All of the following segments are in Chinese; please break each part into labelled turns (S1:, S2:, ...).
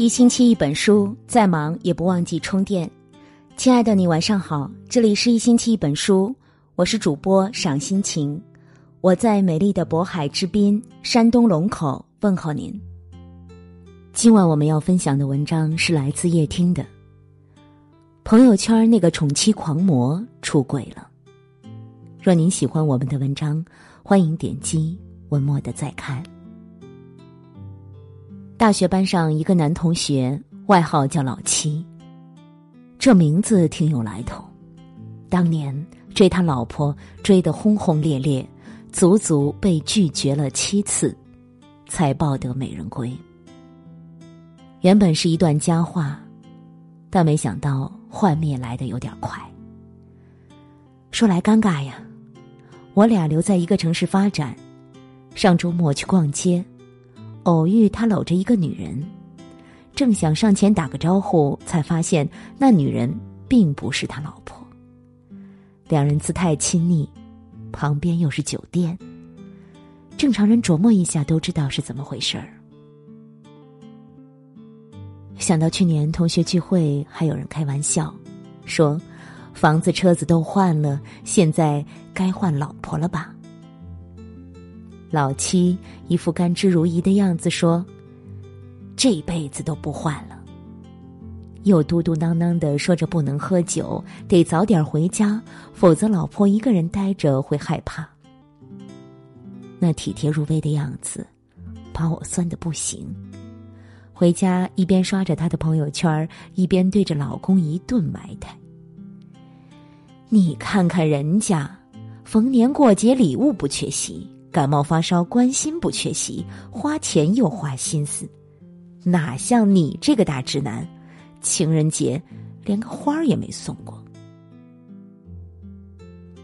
S1: 一星期一本书，再忙也不忘记充电。亲爱的你，晚上好，这里是一星期一本书，我是主播赏心情，我在美丽的渤海之滨山东龙口问候您。今晚我们要分享的文章是来自叶听的。朋友圈那个宠妻狂魔出轨了。若您喜欢我们的文章，欢迎点击文末的再看。大学班上一个男同学，外号叫老七。这名字挺有来头，当年追他老婆追得轰轰烈烈，足足被拒绝了七次，才抱得美人归。原本是一段佳话，但没想到幻灭来的有点快。说来尴尬呀，我俩留在一个城市发展，上周末去逛街。偶遇他搂着一个女人，正想上前打个招呼，才发现那女人并不是他老婆。两人姿态亲昵，旁边又是酒店，正常人琢磨一下都知道是怎么回事儿。想到去年同学聚会，还有人开玩笑，说房子车子都换了，现在该换老婆了吧。老七一副甘之如饴的样子说：“这辈子都不换了。”又嘟嘟囔囔的说着：“不能喝酒，得早点回家，否则老婆一个人待着会害怕。”那体贴入微的样子，把我酸的不行。回家一边刷着他的朋友圈，一边对着老公一顿埋汰：“你看看人家，逢年过节礼物不缺席。”感冒发烧，关心不缺席，花钱又花心思，哪像你这个大直男，情人节连个花儿也没送过。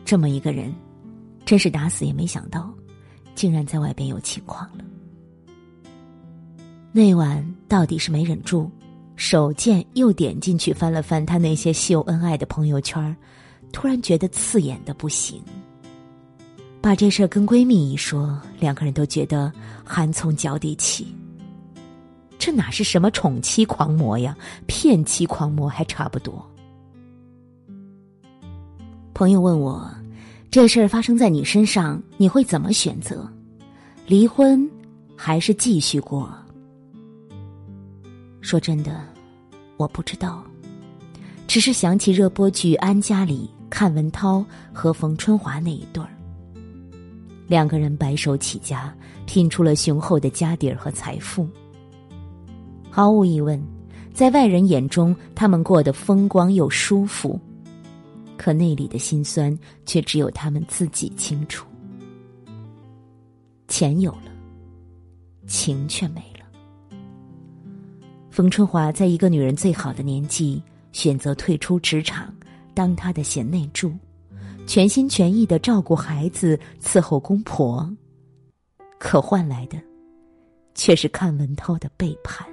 S1: 这么一个人，真是打死也没想到，竟然在外边有情况了。那晚到底是没忍住，手贱又点进去翻了翻他那些秀恩爱的朋友圈，突然觉得刺眼的不行。把这事儿跟闺蜜一说，两个人都觉得寒从脚底起。这哪是什么宠妻狂魔呀，骗妻狂魔还差不多。朋友问我，这事儿发生在你身上，你会怎么选择？离婚还是继续过？说真的，我不知道，只是想起热播剧《安家》里阚文涛和冯春华那一对儿。两个人白手起家，拼出了雄厚的家底儿和财富。毫无疑问，在外人眼中，他们过得风光又舒服，可内里的辛酸却只有他们自己清楚。钱有了，情却没了。冯春华在一个女人最好的年纪，选择退出职场，当她的贤内助。全心全意的照顾孩子，伺候公婆，可换来的，却是阚文涛的背叛。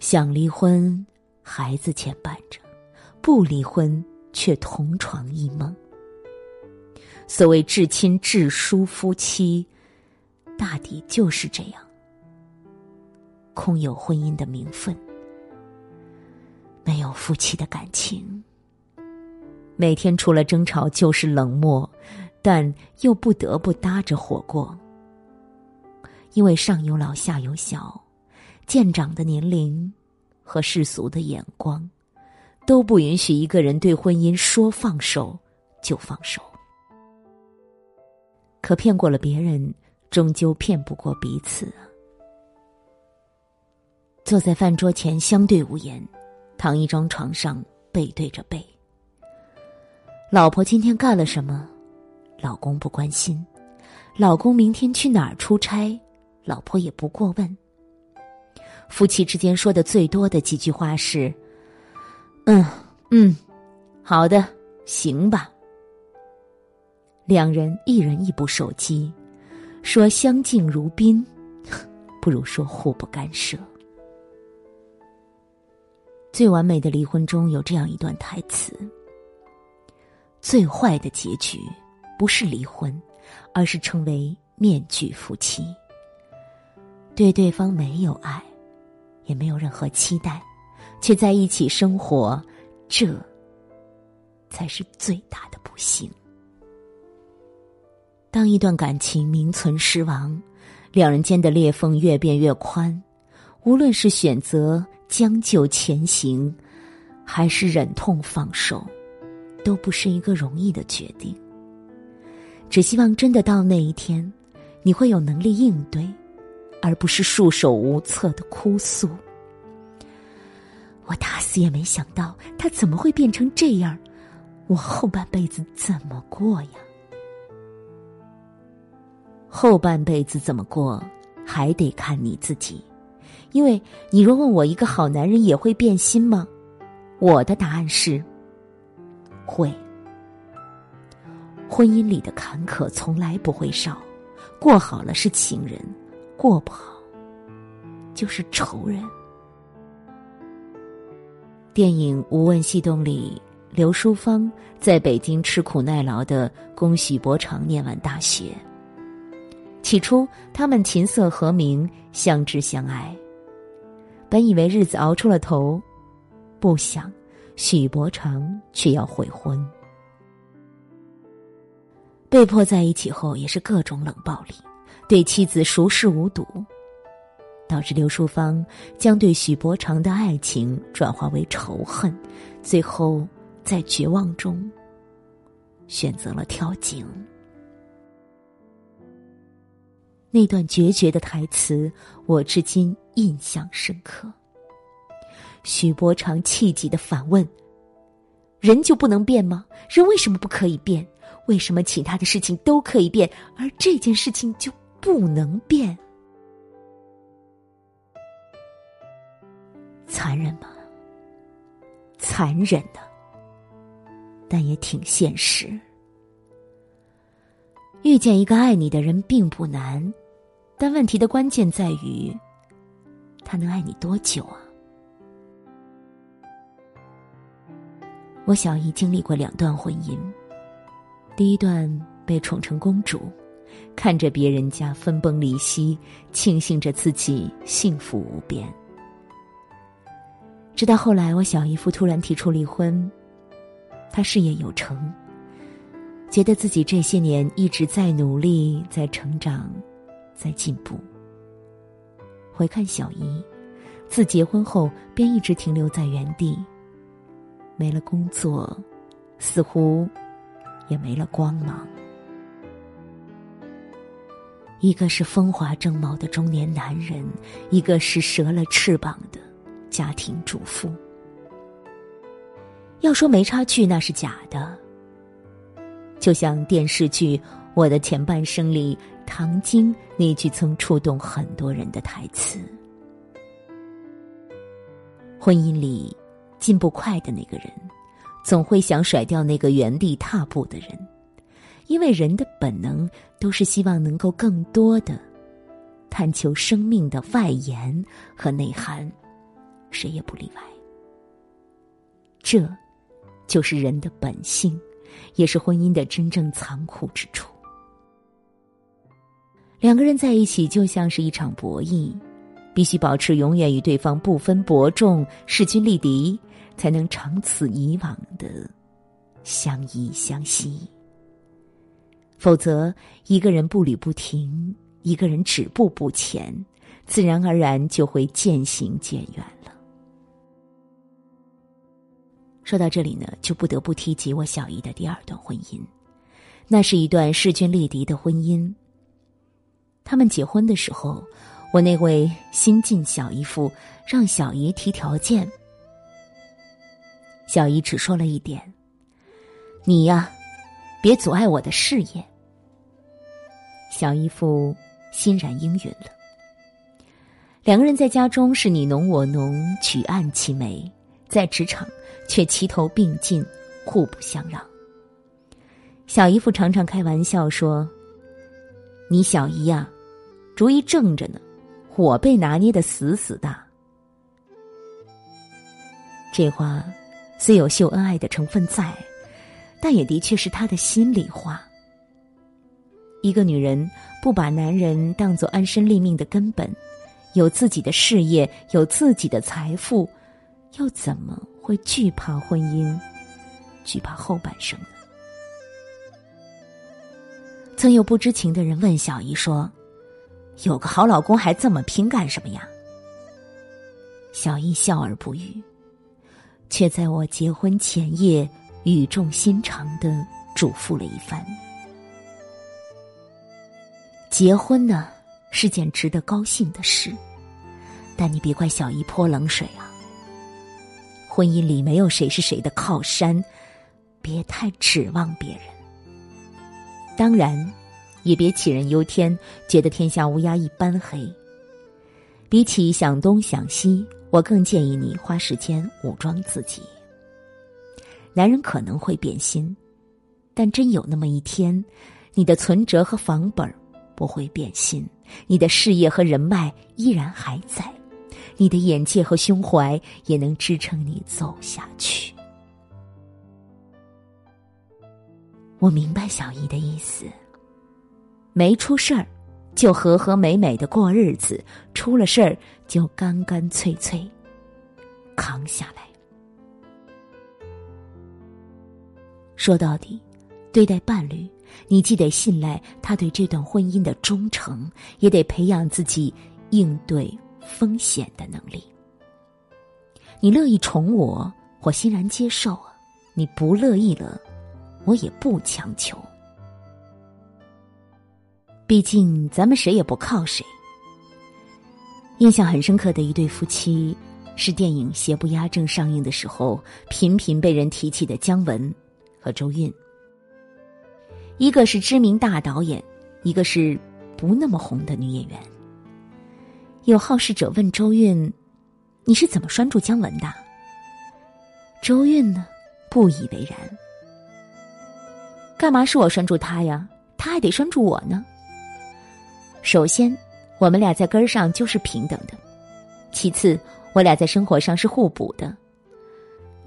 S1: 想离婚，孩子牵绊着；不离婚，却同床异梦。所谓至亲至疏夫妻，大抵就是这样，空有婚姻的名分，没有夫妻的感情。每天除了争吵就是冷漠，但又不得不搭着火过。因为上有老下有小，渐长的年龄和世俗的眼光，都不允许一个人对婚姻说放手就放手。可骗过了别人，终究骗不过彼此啊！坐在饭桌前相对无言，躺一张床上背对着背。老婆今天干了什么？老公不关心。老公明天去哪儿出差？老婆也不过问。夫妻之间说的最多的几句话是：“嗯嗯，好的，行吧。”两人一人一部手机，说相敬如宾，不如说互不干涉。最完美的离婚中有这样一段台词。最坏的结局，不是离婚，而是成为面具夫妻。对对方没有爱，也没有任何期待，却在一起生活，这才是最大的不幸。当一段感情名存实亡，两人间的裂缝越变越宽，无论是选择将就前行，还是忍痛放手，都不是一个容易的决定。只希望真的到那一天，你会有能力应对，而不是束手无策的哭诉。我打死也没想到他怎么会变成这样，我后半辈子怎么过呀？后半辈子怎么过，还得看你自己。因为你若问我一个好男人也会变心吗？我的答案是会。婚姻里的坎坷从来不会少，过好了是情人，过不好就是仇人。电影《无问西东》里，刘淑芳在北京吃苦耐劳的供许伯常念完大学。起初，他们琴瑟和鸣，相知相爱。本以为日子熬出了头，不想许伯常却要悔婚。被迫在一起后，也是各种冷暴力，对妻子熟视无睹，导致刘淑芳将对许伯常的爱情转化为仇恨，最后在绝望中选择了跳井。那段决绝的台词，我至今印象深刻。许伯常气急的反问：“人就不能变吗？人为什么不可以变？为什么其他的事情都可以变，而这件事情就不能变？”残忍吗？残忍的，但也挺现实。遇见一个爱你的人并不难。但问题的关键在于，他能爱你多久啊？我小姨经历过两段婚姻，第一段被宠成公主，看着别人家分崩离析，庆幸着自己幸福无边。直到后来，我小姨夫突然提出离婚，他事业有成，觉得自己这些年一直在努力，在成长。在进步。回看小姨，自结婚后便一直停留在原地，没了工作，似乎也没了光芒。一个是风华正茂的中年男人，一个是折了翅膀的家庭主妇。要说没差距，那是假的。就像电视剧《我的前半生》里。唐晶那句曾触动很多人的台词：“婚姻里进步快的那个人，总会想甩掉那个原地踏步的人，因为人的本能都是希望能够更多的探求生命的外延和内涵，谁也不例外。这，就是人的本性，也是婚姻的真正残酷之处。”两个人在一起就像是一场博弈，必须保持永远与对方不分伯仲、势均力敌，才能长此以往的相依相惜。否则，一个人步履不停，一个人止步不前，自然而然就会渐行渐远了。说到这里呢，就不得不提及我小姨的第二段婚姻，那是一段势均力敌的婚姻。他们结婚的时候，我那位新晋小姨夫让小姨提条件。小姨只说了一点：“你呀，别阻碍我的事业。”小姨夫欣然应允了。两个人在家中是你侬我侬，举案齐眉；在职场却齐头并进，互不相让。小姨夫常常开玩笑说：“你小姨呀。”主意正着呢，我被拿捏的死死的。这话虽有秀恩爱的成分在，但也的确是他的心里话。一个女人不把男人当做安身立命的根本，有自己的事业，有自己的财富，又怎么会惧怕婚姻，惧怕后半生呢？曾有不知情的人问小姨说：“有个好老公还这么拼干什么呀？”小姨笑而不语，却在我结婚前夜语重心长的嘱咐了一番：“结婚呢？”是件值得高兴的事，但你别怪小姨泼冷水啊。婚姻里没有谁是谁的靠山，别太指望别人。当然，也别杞人忧天，觉得天下乌鸦一般黑。比起想东想西，我更建议你花时间武装自己。男人可能会变心，但真有那么一天，你的存折和房本不会变心。你的事业和人脉依然还在，你的眼界和胸怀也能支撑你走下去。我明白小姨的意思，没出事儿就和和美美的过日子，出了事儿就干干脆脆扛下来。说到底，对待伴侣。你既得信赖他对这段婚姻的忠诚，也得培养自己应对风险的能力。你乐意宠我，我欣然接受；你不乐意了，我也不强求。毕竟咱们谁也不靠谁。印象很深刻的一对夫妻，是电影《邪不压正》上映的时候频频被人提起的姜文和周韵。一个是知名大导演，一个是不那么红的女演员。有好事者问周韵：“你是怎么拴住姜文的？”周韵呢，不以为然：“干嘛是我拴住他呀？他还得拴住我呢。首先，我们俩在根儿上就是平等的；其次，我俩在生活上是互补的。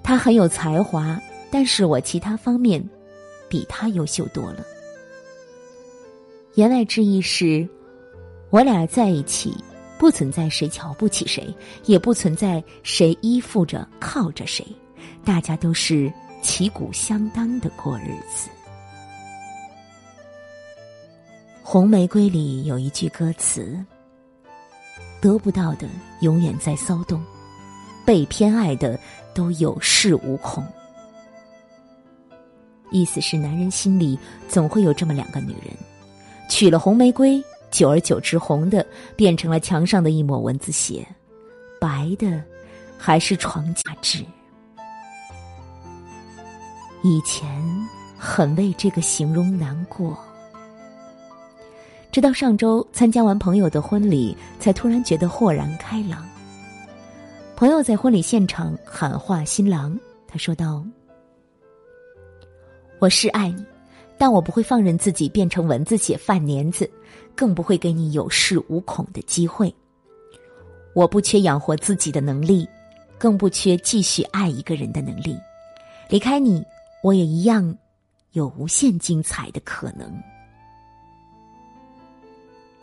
S1: 他很有才华，但是我其他方面……”比他优秀多了。言外之意是，我俩在一起，不存在谁瞧不起谁，也不存在谁依附着靠着谁，大家都是旗鼓相当的过日子。《红玫瑰》里有一句歌词：“得不到的永远在骚动，被偏爱的都有恃无恐。”意思是，男人心里总会有这么两个女人，娶了红玫瑰，久而久之，红的变成了墙上的一抹蚊子血，白的还是床架纸。以前很为这个形容难过，直到上周参加完朋友的婚礼，才突然觉得豁然开朗。朋友在婚礼现场喊话新郎，他说道。我是爱你，但我不会放任自己变成蚊子血饭粘子，更不会给你有恃无恐的机会。我不缺养活自己的能力，更不缺继续爱一个人的能力。离开你，我也一样有无限精彩的可能。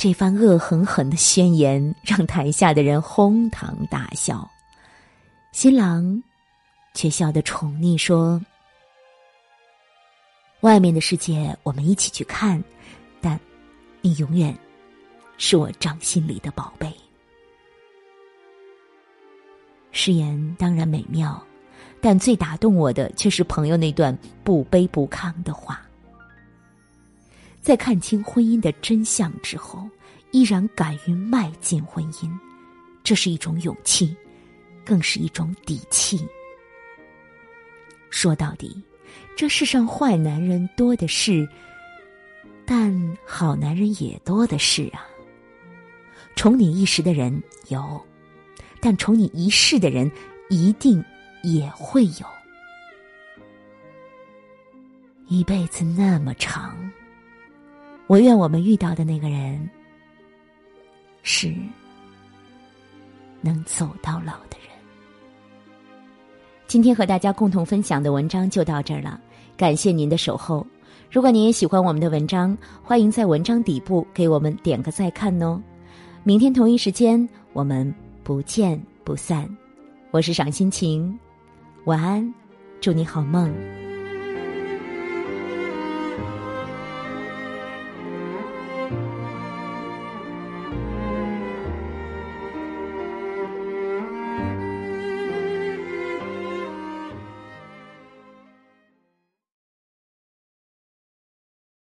S1: 这番恶狠狠的宣言让台下的人哄堂大笑，新郎却笑得宠溺说。外面的世界，我们一起去看，但你永远是我掌心里的宝贝。誓言当然美妙，但最打动我的却是朋友那段不卑不亢的话。在看清婚姻的真相之后，依然敢于迈进婚姻，这是一种勇气，更是一种底气。说到底。这世上坏男人多的是，但好男人也多的是啊。宠你一时的人有，但宠你一世的人一定也会有。一辈子那么长，我愿我们遇到的那个人是能走到老的人。今天和大家共同分享的文章就到这儿了，感谢您的守候。如果您也喜欢我们的文章，欢迎在文章底部给我们点个再看哦。明天同一时间，我们不见不散。我是赏心情，晚安，祝你好梦。